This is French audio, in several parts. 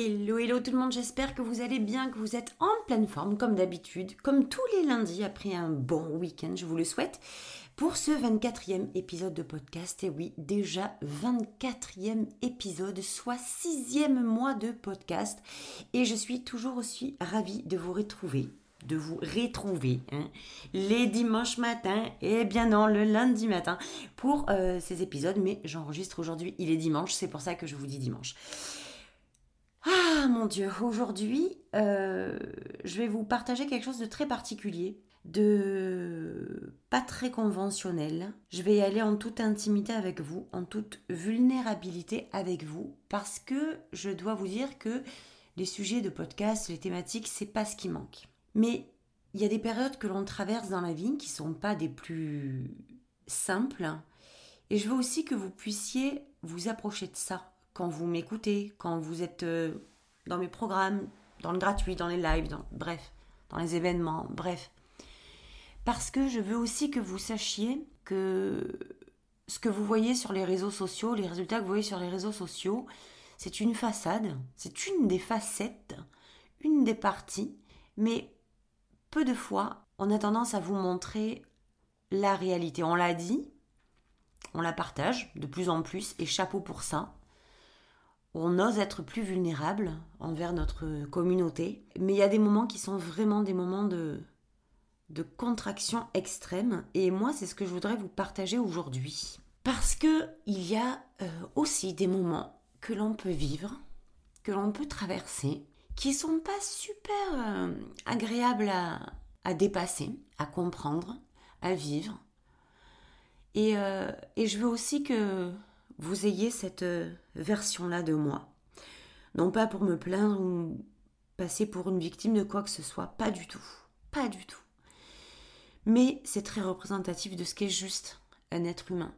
Hello, hello tout le monde, j'espère que vous allez bien, que vous êtes en pleine forme comme d'habitude, comme tous les lundis après un bon week-end, je vous le souhaite, pour ce 24e épisode de podcast. Et oui, déjà 24e épisode, soit 6e mois de podcast. Et je suis toujours aussi ravie de vous retrouver de vous retrouver hein, les dimanches matins et bien non le lundi matin pour euh, ces épisodes mais j'enregistre aujourd'hui il est dimanche c'est pour ça que je vous dis dimanche ah mon Dieu, aujourd'hui, euh, je vais vous partager quelque chose de très particulier, de pas très conventionnel. Je vais y aller en toute intimité avec vous, en toute vulnérabilité avec vous, parce que je dois vous dire que les sujets de podcast, les thématiques, c'est pas ce qui manque. Mais il y a des périodes que l'on traverse dans la vie qui sont pas des plus simples. Et je veux aussi que vous puissiez vous approcher de ça quand vous m'écoutez, quand vous êtes euh, dans mes programmes, dans le gratuit, dans les lives, bref, dans les événements, bref. Parce que je veux aussi que vous sachiez que ce que vous voyez sur les réseaux sociaux, les résultats que vous voyez sur les réseaux sociaux, c'est une façade, c'est une des facettes, une des parties, mais peu de fois, on a tendance à vous montrer la réalité. On l'a dit, on la partage de plus en plus, et chapeau pour ça on ose être plus vulnérable envers notre communauté. Mais il y a des moments qui sont vraiment des moments de, de contraction extrême. Et moi, c'est ce que je voudrais vous partager aujourd'hui. Parce que il y a euh, aussi des moments que l'on peut vivre, que l'on peut traverser, qui sont pas super euh, agréables à, à, dépasser, à comprendre, à vivre. Et, euh, et je veux aussi que vous ayez cette euh, version-là de moi. Non pas pour me plaindre ou passer pour une victime de quoi que ce soit, pas du tout, pas du tout. Mais c'est très représentatif de ce qu'est juste un être humain.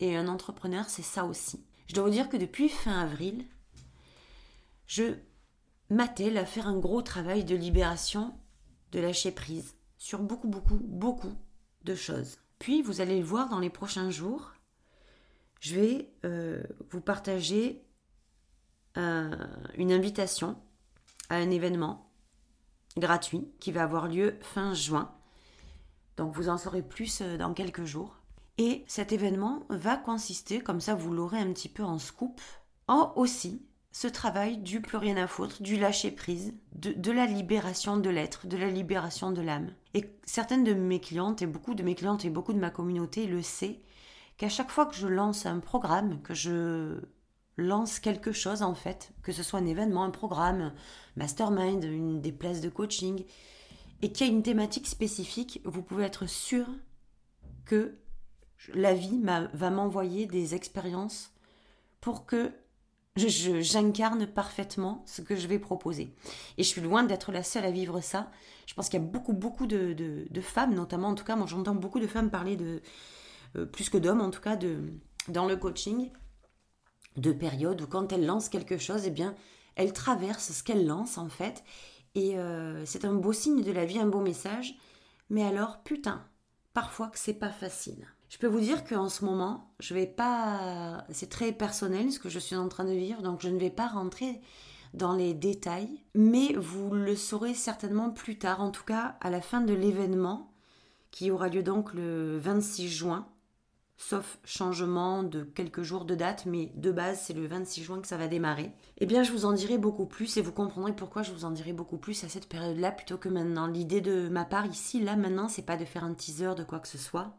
Et un entrepreneur, c'est ça aussi. Je dois vous dire que depuis fin avril, je m'attelle à faire un gros travail de libération, de lâcher prise sur beaucoup, beaucoup, beaucoup de choses. Puis, vous allez le voir dans les prochains jours, je vais euh, vous partager une invitation à un événement gratuit qui va avoir lieu fin juin. Donc vous en saurez plus euh, dans quelques jours. Et cet événement va consister, comme ça vous l'aurez un petit peu en scoop, en aussi ce travail du plus rien à foutre, du lâcher prise, de, de la libération de l'être, de la libération de l'âme. Et certaines de mes clientes, et beaucoup de mes clientes et beaucoup de ma communauté le sait, qu'à chaque fois que je lance un programme, que je lance quelque chose en fait, que ce soit un événement, un programme, mastermind, une des places de coaching, et qu'il y a une thématique spécifique, vous pouvez être sûr que la vie va m'envoyer des expériences pour que j'incarne parfaitement ce que je vais proposer. Et je suis loin d'être la seule à vivre ça. Je pense qu'il y a beaucoup, beaucoup de, de femmes, notamment, en tout cas, moi j'entends beaucoup de femmes parler de, plus que d'hommes en tout cas, de, dans le coaching, de périodes où quand elle lance quelque chose, eh bien, elle traverse ce qu'elle lance en fait. Et euh, c'est un beau signe de la vie, un beau message. Mais alors, putain, parfois que c'est pas facile. Je peux vous dire qu'en ce moment, je vais pas. C'est très personnel ce que je suis en train de vivre, donc je ne vais pas rentrer dans les détails, mais vous le saurez certainement plus tard, en tout cas à la fin de l'événement qui aura lieu donc le 26 juin sauf changement de quelques jours de date, mais de base c'est le 26 juin que ça va démarrer, eh bien je vous en dirai beaucoup plus et vous comprendrez pourquoi je vous en dirai beaucoup plus à cette période-là plutôt que maintenant. L'idée de ma part ici, là maintenant, c'est pas de faire un teaser de quoi que ce soit,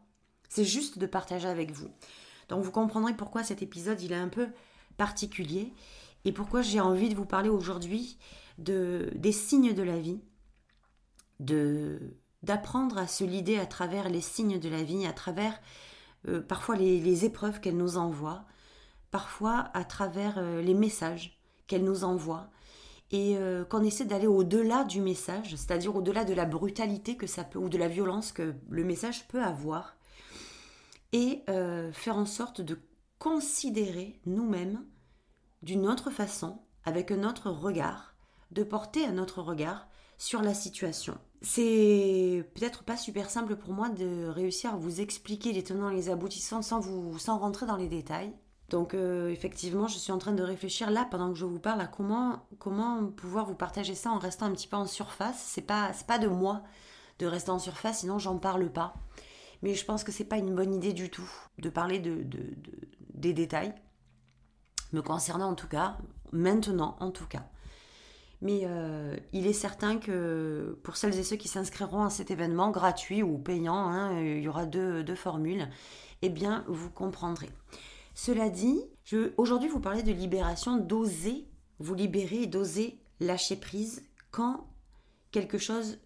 c'est juste de partager avec vous. Donc vous comprendrez pourquoi cet épisode il est un peu particulier et pourquoi j'ai envie de vous parler aujourd'hui de, des signes de la vie, de d'apprendre à se lider à travers les signes de la vie, à travers euh, parfois les, épreuves qu'elle nous envoie, parfois à travers euh, les messages qu'elle nous envoie et euh, qu'on essaie d'aller au-delà du message, c'est-à-dire au-delà de la brutalité que ça peut ou de la violence que le message peut avoir, et faire en sorte de considérer nous-mêmes d'une autre façon, avec un autre regard, de porter un autre regard sur la situation. C'est peut-être pas super simple pour moi de réussir à vous expliquer les tenants et les aboutissants sans vous sans rentrer dans les détails. Donc euh, effectivement, je suis en train de réfléchir là pendant que je vous parle à comment comment pouvoir vous partager ça en restant un petit peu en surface. C'est pas pas de moi de rester en surface, sinon j'en parle pas. Mais je pense que c'est pas une bonne idée du tout de parler de, des détails me concernant en tout cas, maintenant en tout cas. Mais euh, il est certain que pour celles et ceux qui s'inscriront à cet événement gratuit ou payant, hein, il y aura deux, formules, eh bien vous comprendrez. Cela dit, je aujourd'hui vous parler de libération, d'oser vous libérer et d'oser lâcher prise quand quelque chose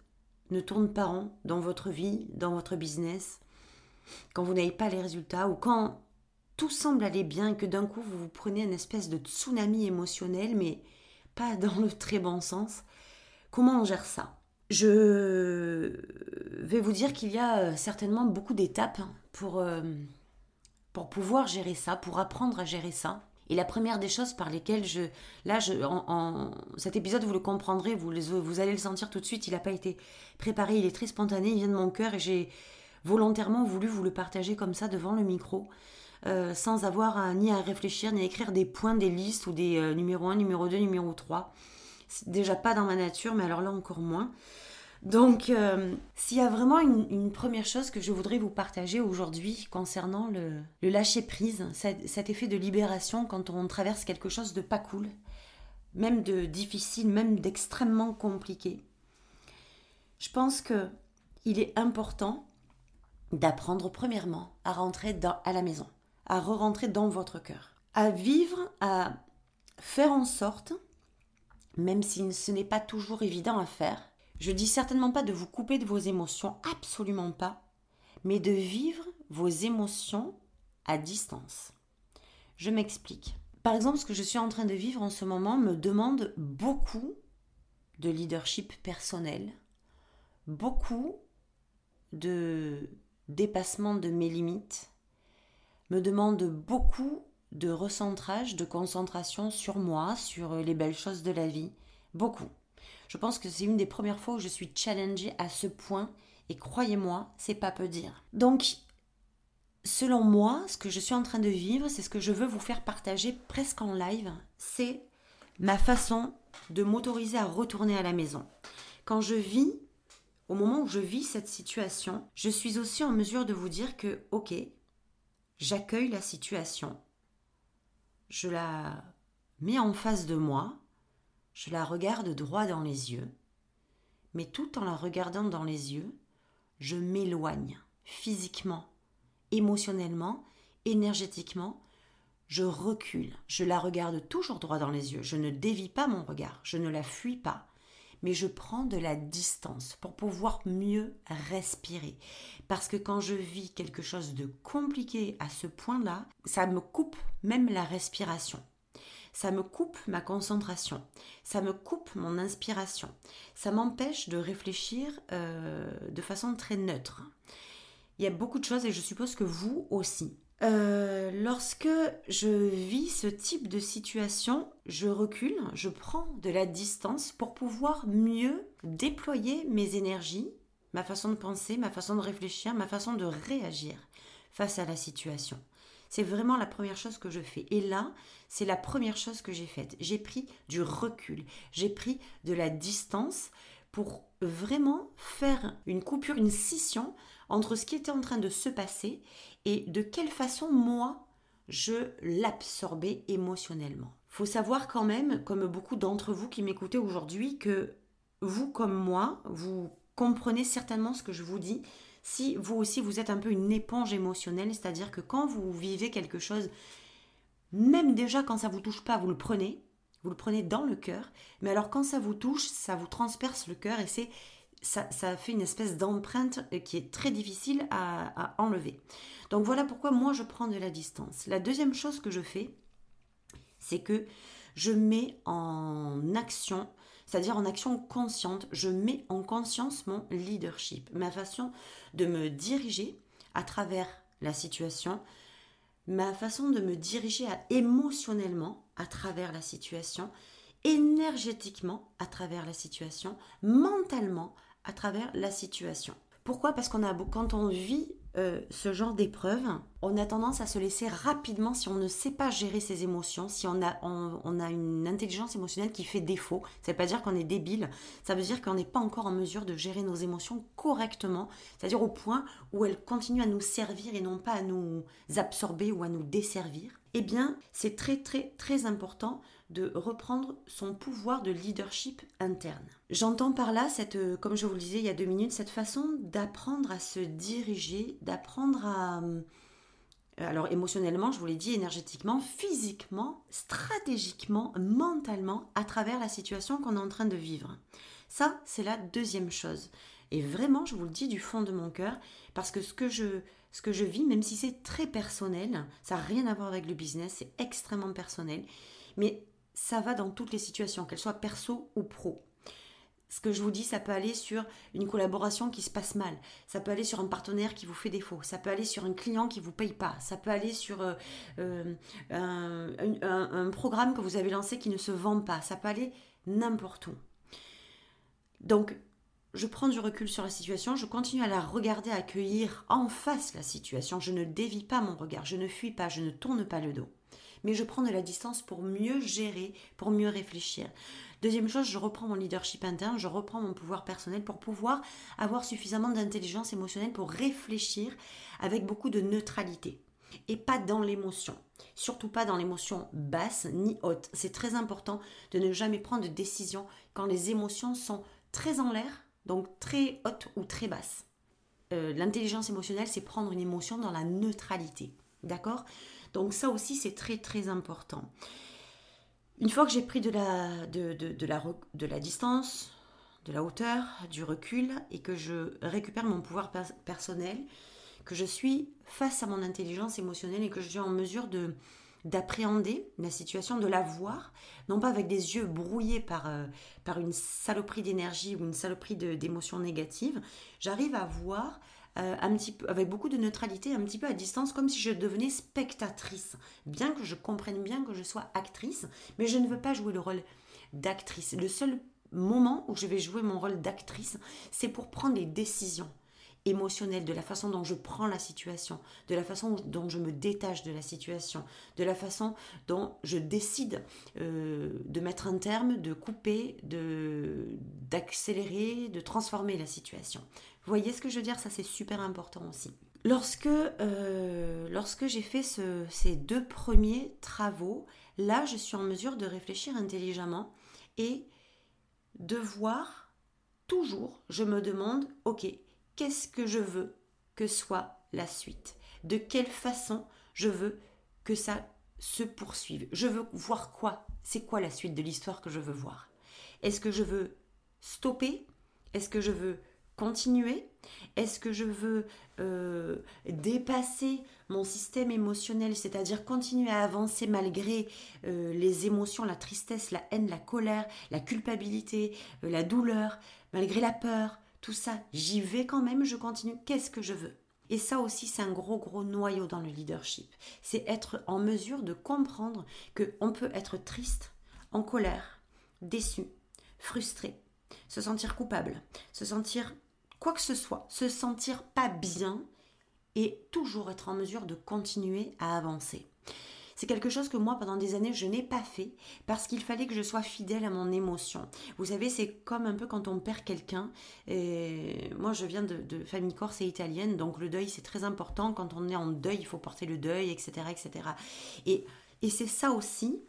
ne tourne pas rond dans votre vie, dans votre business, quand vous n'avez pas les résultats ou quand tout semble aller bien et que d'un coup vous vous prenez une espèce de tsunami émotionnel, mais pas dans le très bon sens. Comment on gère ça? Je vais vous dire qu'il y a certainement beaucoup d'étapes pour euh, pour pouvoir gérer ça, pour apprendre à gérer ça. Et la première des choses par lesquelles je... Là, je, en, cet épisode, vous le comprendrez, vous, vous allez le sentir tout de suite, il n'a pas été préparé, il est très spontané, il vient de mon cœur et j'ai volontairement voulu vous le partager comme ça devant le micro, euh, sans avoir ni à réfléchir, ni à écrire des points, des listes ou des euh, numéro 1, numéro 2, numéro 3. C'est déjà pas dans ma nature, mais alors là encore moins. Donc, euh, s'il y a vraiment une, première chose que je voudrais vous partager aujourd'hui concernant le, lâcher-prise, cet, effet de libération quand on traverse quelque chose de pas cool, même de difficile, même d'extrêmement compliqué, je pense que il est important d'apprendre premièrement à rentrer à la maison, à re-rentrer dans votre cœur, à vivre, à faire en sorte, même si ce n'est pas toujours évident à faire, je dis certainement pas de vous couper de vos émotions, absolument pas, mais de vivre vos émotions à distance. Je m'explique. Par exemple, ce que je suis en train de vivre en ce moment me demande beaucoup de leadership personnel, beaucoup de dépassement de mes limites, me demande beaucoup de recentrage, de concentration sur moi, sur les belles choses de la vie, beaucoup. Je pense que c'est une des premières fois où je suis challengée à ce point et croyez-moi, c'est pas peu dire. Donc, selon moi, ce que je suis en train de vivre, c'est ce que je veux vous faire partager presque en live, c'est ma façon de m'autoriser à retourner à la maison. Quand je vis, au moment où je vis cette situation, je suis aussi en mesure de vous dire que, ok, j'accueille la situation, je la mets en face de moi, je la regarde droit dans les yeux, mais tout en la regardant dans les yeux, je m'éloigne physiquement, émotionnellement, énergétiquement, je recule, je la regarde toujours droit dans les yeux, je ne dévie pas mon regard, je ne la fuis pas, mais je prends de la distance pour pouvoir mieux respirer. Parce que quand je vis quelque chose de compliqué à ce point-là, ça me coupe même la respiration ça me coupe ma concentration, ça me coupe mon inspiration, ça m'empêche de réfléchir euh, de façon très neutre. Il y a beaucoup de choses et je suppose que vous aussi. Euh, lorsque je vis ce type de situation, je recule, je prends de la distance pour pouvoir mieux déployer mes énergies, ma façon de penser, ma façon de réfléchir, ma façon de réagir face à la situation. C'est vraiment la première chose que je fais. Et là, c'est la première chose que j'ai faite. J'ai pris du recul, j'ai pris de la distance pour vraiment faire une coupure, une scission entre ce qui était en train de se passer et de quelle façon moi je l'absorbais émotionnellement? Faut savoir quand même, comme beaucoup d'entre vous qui m'écoutez aujourd'hui, que vous comme moi, vous comprenez certainement ce que je vous dis si vous aussi vous êtes un peu une éponge émotionnelle, c'est-à-dire que quand vous vivez quelque chose, même déjà quand ça vous touche pas, vous le prenez, vous le prenez dans le cœur, mais alors quand ça vous touche, ça vous transperce le cœur et c'est ça, fait une espèce d'empreinte qui est très difficile à, à enlever. Donc voilà pourquoi moi je prends de la distance. La deuxième chose que je fais, c'est que je mets en action, c'est-à-dire en action consciente, je mets en conscience mon leadership, ma façon de me diriger à travers la situation, ma façon de me diriger émotionnellement à travers la situation, énergétiquement à travers la situation, mentalement à travers la situation. Pourquoi? Parce qu'on a quand on vit euh, ce genre d'épreuve, on a tendance à se laisser rapidement, si on ne sait pas gérer ses émotions, si on a, on, a une intelligence émotionnelle qui fait défaut, ça ne veut pas dire qu'on est débile, ça veut dire qu'on n'est pas encore en mesure de gérer nos émotions correctement, c'est-à-dire au point où elles continuent à nous servir et non pas à nous absorber ou à nous desservir. Eh bien, c'est très très très important de reprendre son pouvoir de leadership interne. J'entends par là, cette, euh, comme je vous le disais il y a deux minutes, cette façon d'apprendre à se diriger, d'apprendre à... Euh, alors émotionnellement, je vous l'ai dit, énergétiquement, physiquement, stratégiquement, mentalement, à travers la situation qu'on est en train de vivre. Ça, c'est la deuxième chose. Et vraiment, je vous le dis du fond de mon cœur, parce que ce je, ce que je vis, même si c'est très personnel, ça n'a rien à voir avec le business, c'est extrêmement personnel, mais ça va dans toutes les situations, qu'elles soient perso ou pro. Ce que je vous dis, ça peut aller sur une collaboration qui se passe mal, ça peut aller sur un partenaire qui vous fait défaut, ça peut aller sur un client qui vous paye pas, ça peut aller sur euh, euh, un, programme que vous avez lancé qui ne se vend pas, ça peut aller n'importe où. Donc, je prends du recul sur la situation, je continue à la regarder, à accueillir en face la situation, je ne dévie pas mon regard, je ne fuis pas, je ne tourne pas le dos mais je prends de la distance pour mieux gérer, pour mieux réfléchir. Deuxième chose, je reprends mon leadership interne, je reprends mon pouvoir personnel pour pouvoir avoir suffisamment d'intelligence émotionnelle pour réfléchir avec beaucoup de neutralité et pas dans l'émotion. Surtout pas dans l'émotion basse ni haute. C'est très important de ne jamais prendre de décision quand les émotions sont très en l'air, donc très hautes ou très basses. Euh, l'intelligence émotionnelle, c'est prendre une émotion dans la neutralité. D'accord? Donc ça aussi, c'est très très important. Une fois que j'ai pris de la, distance, de la hauteur, du recul, et que je récupère mon pouvoir personnel, que je suis face à mon intelligence émotionnelle et que je suis en mesure de d'appréhender la situation, de la voir, non pas avec des yeux brouillés par, euh, par une saloperie d'énergie ou une saloperie d'émotions négatives, j'arrive à voir euh, un petit peu, avec beaucoup de neutralité, un petit peu à distance, comme si je devenais spectatrice. Bien que je comprenne bien que je sois actrice, mais je ne veux pas jouer le rôle d'actrice. Le seul moment où je vais jouer mon rôle d'actrice, c'est pour prendre les décisions émotionnelles, de la façon dont je prends la situation, de la façon dont je me détache de la situation, de la façon dont je décide euh, de mettre un terme, de couper, de d'accélérer, de transformer la situation. Vous voyez ce que je veux dire? Ça, c'est super important aussi. Lorsque, euh, lorsque j'ai fait ces deux premiers travaux, là, je suis en mesure de réfléchir intelligemment et de voir toujours, je me demande, ok, qu'est-ce que je veux que soit la suite? De quelle façon je veux que ça se poursuive? Je veux voir quoi? C'est quoi la suite de l'histoire que je veux voir? Est-ce que je veux stopper? Est-ce que je veux continuer? Est-ce que je veux euh, dépasser mon système émotionnel, c'est-à-dire continuer à avancer malgré euh, les émotions, la tristesse, la haine, la colère, la culpabilité, euh, la douleur, malgré la peur, tout ça, j'y vais quand même, je continue, qu'est-ce que je veux? Et ça aussi, c'est un gros, gros noyau dans le leadership. C'est être en mesure de comprendre qu'on peut être triste, en colère, déçu, frustré, se sentir coupable, se sentir quoi que ce soit, se sentir pas bien et toujours être en mesure de continuer à avancer. C'est quelque chose que moi, pendant des années, je n'ai pas fait parce qu'il fallait que je sois fidèle à mon émotion. Vous savez, c'est comme un peu quand on perd quelqu'un. Moi, je viens de, famille corse et italienne, donc le deuil, c'est très important. Quand on est en deuil, il faut porter le deuil, etc. etc. Et, et c'est ça aussi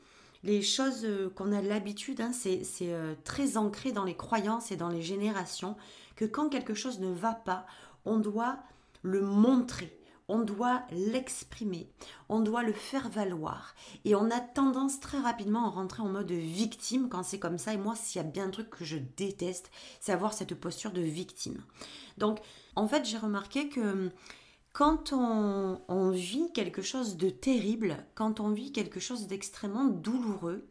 les choses qu'on a l'habitude, hein, c'est euh, très ancré dans les croyances et dans les générations que quand quelque chose ne va pas, on doit le montrer, on doit l'exprimer, on doit le faire valoir. Et on a tendance très rapidement à rentrer en mode victime quand c'est comme ça. Et moi, s'il y a bien un truc que je déteste, c'est avoir cette posture de victime. Donc, en fait, j'ai remarqué que quand on, vit quelque chose de terrible, quand on vit quelque chose d'extrêmement douloureux,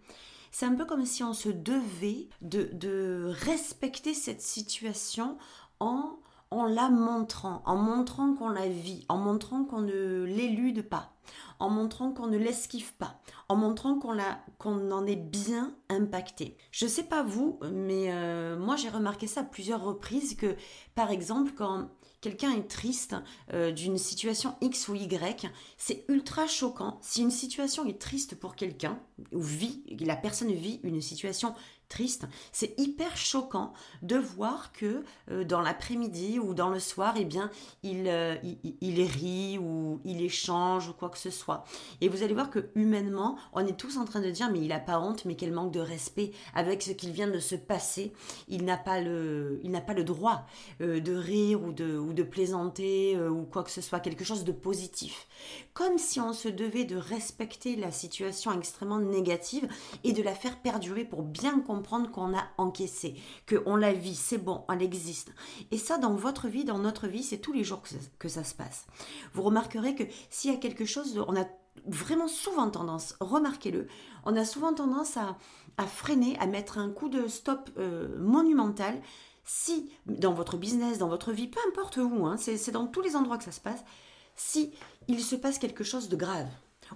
c'est un peu comme si on se devait de, de respecter cette situation en en la montrant, en montrant qu'on la vit, en montrant qu'on ne l'élude pas, en montrant qu'on ne l'esquive pas, en montrant qu'on en est bien impacté. Je sais pas vous, mais euh, moi j'ai remarqué ça à plusieurs reprises que, par exemple, quand quelqu'un est triste euh, d'une situation X ou Y, c'est ultra choquant. Si une situation est triste pour quelqu'un, ou vit, la personne vit une situation c'est hyper choquant de voir que euh, dans l'après-midi ou dans le soir, eh bien, il, euh, il, rit ou il échange ou quoi que ce soit. Et vous allez voir que humainement, on est tous en train de dire mais il n'a pas honte, mais quel manque de respect avec ce qu'il vient de se passer. Il n'a pas le, il pas le droit euh, de rire ou de, ou de plaisanter ou quoi que ce soit, quelque chose de positif. Comme si on se devait de respecter la situation extrêmement négative et de la faire perdurer pour bien comprendre qu'on a encaissé, qu'on la vit, c'est bon, elle existe. Et ça, dans votre vie, dans notre vie, c'est tous les jours que ça, se passe. Vous remarquerez que s'il y a quelque chose, on a vraiment souvent tendance, remarquez-le, on a souvent tendance à, freiner, à mettre un coup de stop euh, monumental si dans votre business, dans votre vie, peu importe où, hein, c'est dans tous les endroits que ça se passe, si il se passe quelque chose de grave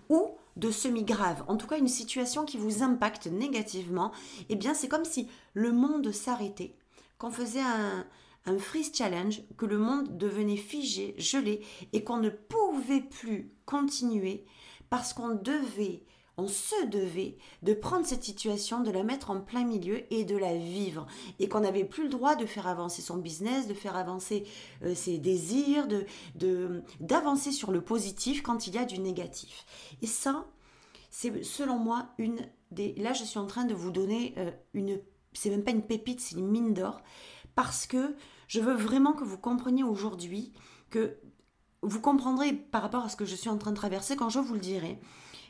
ou de semi-grave, en tout cas une situation qui vous impacte négativement, eh bien c'est comme si le monde s'arrêtait, qu'on faisait un, un freeze challenge, que le monde devenait figé, gelé, et qu'on ne pouvait plus continuer parce qu'on devait on se devait de prendre cette situation, de la mettre en plein milieu et de la vivre. Et qu'on n'avait plus le droit de faire avancer son business, de faire avancer euh, ses désirs, de, d'avancer sur le positif quand il y a du négatif. Et ça, c'est selon moi une des... Là, je suis en train de vous donner euh, une... C'est même pas une pépite, c'est une mine d'or. Parce que je veux vraiment que vous compreniez aujourd'hui que vous comprendrez par rapport à ce que je suis en train de traverser quand je vous le dirai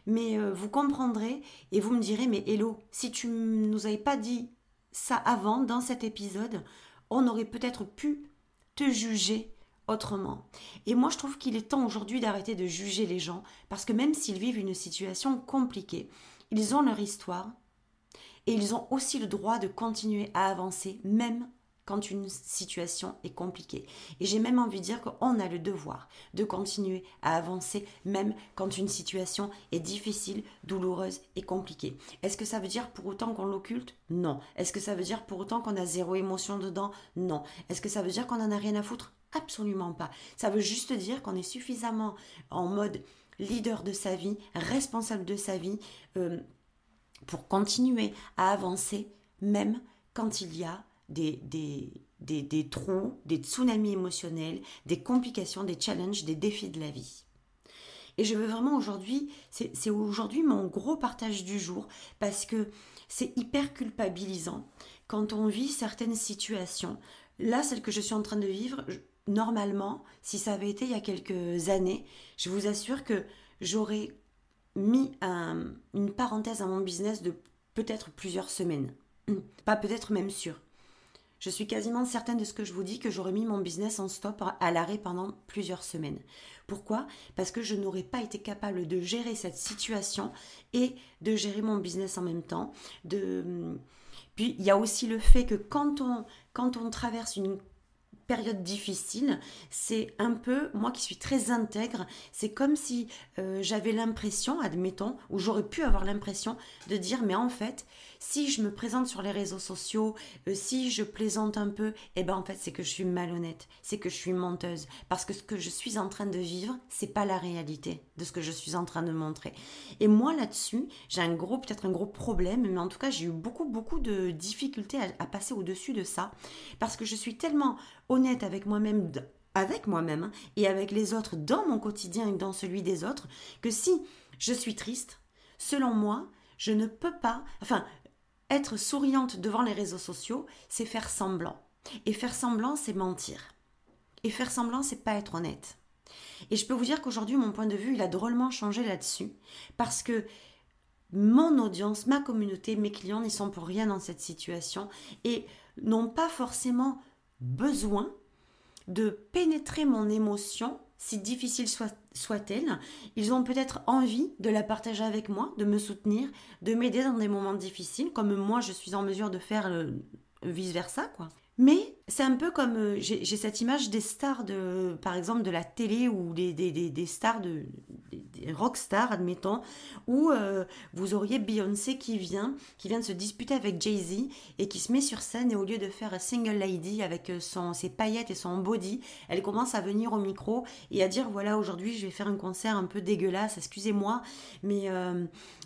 mais euh, vous comprendrez et vous me direz, mais Hello, si tu nous avais pas dit ça avant, dans cet épisode, on aurait peut-être pu te juger autrement. Et moi, je trouve qu'il est temps aujourd'hui d'arrêter de juger les gens, parce que même s'ils vivent une situation compliquée, ils ont leur histoire, et ils ont aussi le droit de continuer à avancer, même quand une situation est compliquée. Et j'ai même envie de dire qu'on a le devoir de continuer à avancer même quand une situation est difficile, douloureuse et compliquée. Est-ce que ça veut dire pour autant qu'on l'occulte? Non. Est-ce que ça veut dire pour autant qu'on a zéro émotion dedans? Non. Est-ce que ça veut dire qu'on en a rien à foutre? Absolument pas. Ça veut juste dire qu'on est suffisamment en mode leader de sa vie, responsable de sa vie, euh, pour continuer à avancer même quand il y a des, des, des, trous, des tsunamis émotionnels, des complications, des challenges, des défis de la vie. Et je veux vraiment aujourd'hui, c'est aujourd'hui mon gros partage du jour, parce que c'est hyper culpabilisant quand on vit certaines situations. Là, celle que je suis en train de vivre, normalement, si ça avait été il y a quelques années, je vous assure que j'aurais mis une parenthèse à mon business de peut-être plusieurs semaines. Pas peut-être même sûr. Je suis quasiment certaine de ce que je vous dis que j'aurais mis mon business en stop à l'arrêt pendant plusieurs semaines. Pourquoi? Parce que je n'aurais pas été capable de gérer cette situation et de gérer mon business en même temps. De... Puis il y a aussi le fait que quand on traverse une période difficile, c'est un peu, moi qui suis très intègre, c'est comme si euh, j'avais l'impression, admettons, ou j'aurais pu avoir l'impression de dire, mais en fait, si je me présente sur les réseaux sociaux, euh, si je plaisante un peu, eh ben en fait c'est que je suis malhonnête, c'est que je suis menteuse, parce que ce que je suis en train de vivre, c'est pas la réalité de ce que je suis en train de montrer. Et moi là-dessus, j'ai un gros, peut-être un gros problème, mais en tout cas j'ai eu beaucoup, beaucoup de difficultés à, à passer au-dessus de ça, parce que je suis tellement honnête avec moi-même avec moi-même hein, et avec les autres dans mon quotidien et dans celui des autres, que si je suis triste, selon moi, je ne peux pas, enfin, être souriante devant les réseaux sociaux, c'est faire semblant. Et faire semblant, c'est mentir. Et faire semblant, c'est pas être honnête. Et je peux vous dire qu'aujourd'hui, mon point de vue, il a drôlement changé là-dessus. Parce que mon audience, ma communauté, mes clients n'y sont pour rien dans cette situation et n'ont pas forcément besoin de pénétrer mon émotion si difficile soit-elle, ils ont peut-être envie de la partager avec moi, de me soutenir, de m'aider dans des moments difficiles, comme moi je suis en mesure de faire euh, vice-versa, quoi. Mais c'est un peu comme euh, j'ai cette image des stars de par exemple de la télé ou des, des, des, stars de des, rock stars admettons où euh, vous auriez Beyoncé qui vient qui vient de se disputer avec Jay-Z et qui se met sur scène et au lieu de faire un single lady avec euh, son ses paillettes et son body elle commence à venir au micro et à dire voilà aujourd'hui je vais faire un concert un peu dégueulasse excusez-moi mais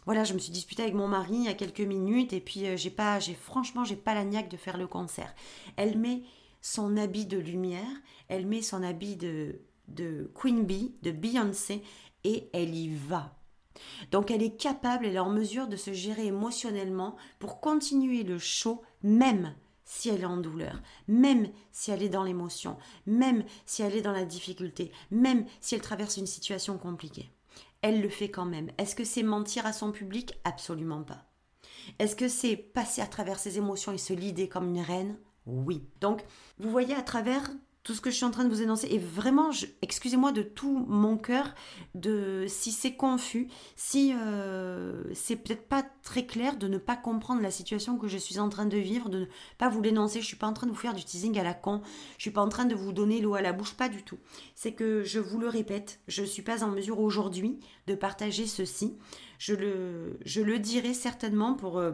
voilà, je me suis disputée avec mon mari il y a quelques minutes et puis j'ai pas, j'ai franchement, j'ai pas la niaque de faire le concert. Elle met son habit de lumière, elle met son habit de, de Queen Bee, de Beyoncé et elle y va. Donc elle est capable, elle est en mesure de se gérer émotionnellement pour continuer le show même si elle est en douleur, même si elle est dans l'émotion, même si elle est dans la difficulté, même si elle traverse une situation compliquée elle le fait quand même. Est-ce que c'est mentir à son public? Absolument pas. Est-ce que c'est passer à travers ses émotions et se lider comme une reine? Oui. Donc, vous voyez à travers tout ce que je suis en train de vous énoncer. Et vraiment, excusez-moi de tout mon cœur de si c'est confus, si euh, c'est peut-être pas très clair de ne pas comprendre la situation que je suis en train de vivre, de ne pas vous l'énoncer. Je suis pas en train de vous faire du teasing à la con. Je suis pas en train de vous donner l'eau à la bouche, pas du tout. C'est que je vous le répète, je suis pas en mesure aujourd'hui de partager ceci. Je le, je le dirai certainement pour euh,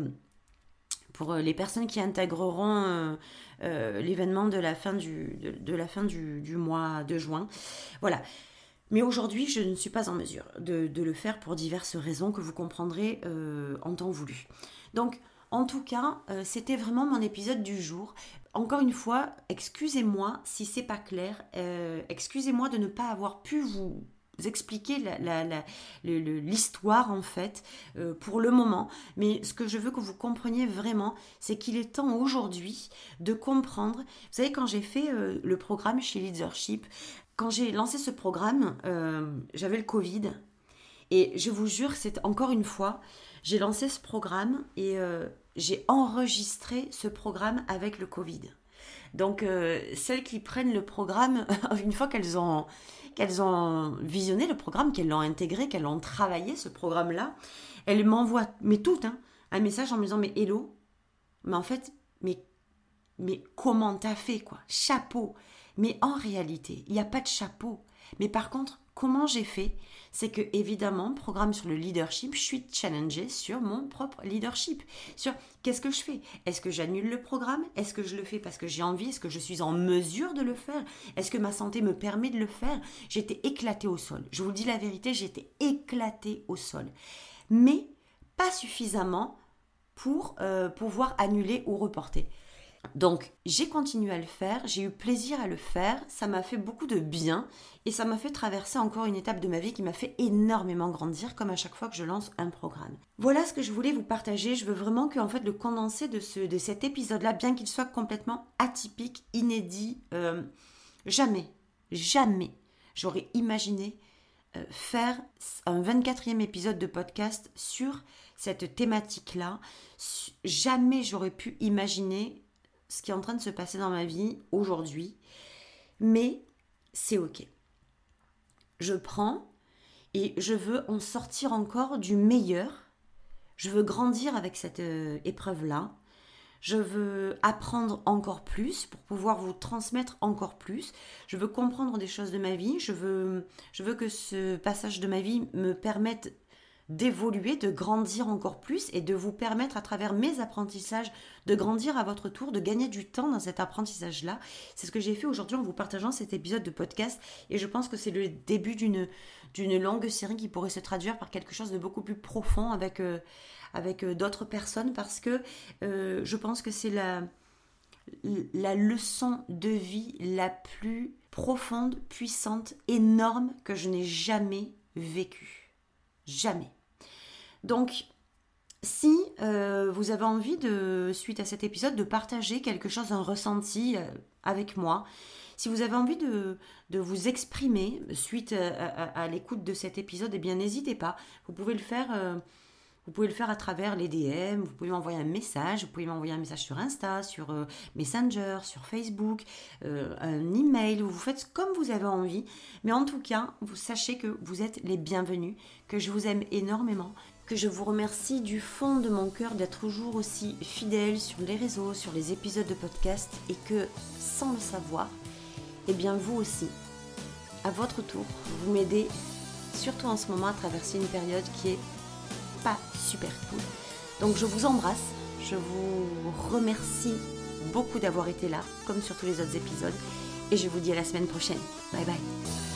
pour euh, les personnes qui intégreront euh, euh, l'événement de la fin, du, de, la fin du, mois de juin. Voilà. Mais aujourd'hui, je ne suis pas en mesure de, le faire pour diverses raisons que vous comprendrez en temps voulu. Donc, en tout cas, c'était vraiment mon épisode du jour. Encore une fois, excusez-moi si c'est pas clair. excusez-moi de ne pas avoir pu vous expliquer l'histoire en fait euh, pour le moment. Mais ce que je veux que vous compreniez vraiment, c'est qu'il est temps aujourd'hui de comprendre. Vous savez, quand j'ai fait euh, le programme chez Leadership, quand j'ai lancé ce programme, euh, j'avais le Covid. Et je vous jure, c'est encore une fois, j'ai lancé ce programme et j'ai enregistré ce programme avec le Covid. Donc, celles qui prennent le programme, une fois qu'elles ont qu'elles ont visionné le programme, qu'elles l'ont intégré, qu'elles ont travaillé ce programme-là, elles m'envoient, mais toutes, hein, un message en me disant, mais hello, mais en fait, mais, mais comment t'as fait, quoi? Chapeau. Mais en réalité, il n'y a pas de chapeau. Mais par contre, comment j'ai fait C'est que évidemment, programme sur le leadership, je suis challengée sur mon propre leadership, sur qu'est-ce que je fais? Est-ce que j'annule le programme? Est-ce que je le fais parce que j'ai envie? Est-ce que je suis en mesure de le faire? Est-ce que ma santé me permet de le faire? J'étais éclatée au sol. Je vous dis la vérité, j'étais éclatée au sol. Mais pas suffisamment pour euh, pouvoir annuler ou reporter. Donc j'ai continué à le faire, j'ai eu plaisir à le faire, ça m'a fait beaucoup de bien et ça m'a fait traverser encore une étape de ma vie qui m'a fait énormément grandir comme à chaque fois que je lance un programme. Voilà ce que je voulais vous partager, je veux vraiment que en fait le condensé de, ce, de cet épisode-là, bien qu'il soit complètement atypique, inédit, euh, jamais, jamais j'aurais imaginé euh, faire un 24e épisode de podcast sur cette thématique-là. Jamais j'aurais pu imaginer ce qui est en train de se passer dans ma vie aujourd'hui, mais c'est ok. Je prends et je veux en sortir encore du meilleur. Je veux grandir avec cette euh, épreuve-là. Je veux apprendre encore plus pour pouvoir vous transmettre encore plus. Je veux comprendre des choses de ma vie. Je veux, je veux que ce passage de ma vie me permette d'évoluer, de grandir encore plus et de vous permettre à travers mes apprentissages de grandir à votre tour, de gagner du temps dans cet apprentissage-là. C'est ce que j'ai fait aujourd'hui en vous partageant cet épisode de podcast et je pense que c'est le début d'une d'une longue série qui pourrait se traduire par quelque chose de beaucoup plus profond avec, euh, avec euh, d'autres personnes parce que euh, je pense que c'est la, la leçon de vie la plus profonde, puissante, énorme que je n'ai jamais vécue. Jamais. Donc, si euh, vous avez envie de, suite à cet épisode, de partager quelque chose, un ressenti euh, avec moi, si vous avez envie de, vous exprimer suite à, l'écoute de cet épisode, eh bien n'hésitez pas. Vous pouvez le faire. Euh, Vous pouvez le faire à travers les DM, vous pouvez m'envoyer un message, vous pouvez m'envoyer un message sur Insta, sur euh, Messenger, sur Facebook, euh, un email, vous faites comme vous avez envie. Mais en tout cas, vous sachez que vous êtes les bienvenus, que je vous aime énormément, que je vous remercie du fond de mon cœur d'être toujours aussi fidèle sur les réseaux, sur les épisodes de podcast et que sans le savoir, eh bien vous aussi, à votre tour, vous m'aidez surtout en ce moment à traverser une période qui est pas super cool. Donc je vous embrasse, je vous remercie beaucoup d'avoir été là, comme sur tous les autres épisodes, et je vous dis à la semaine prochaine. Bye bye.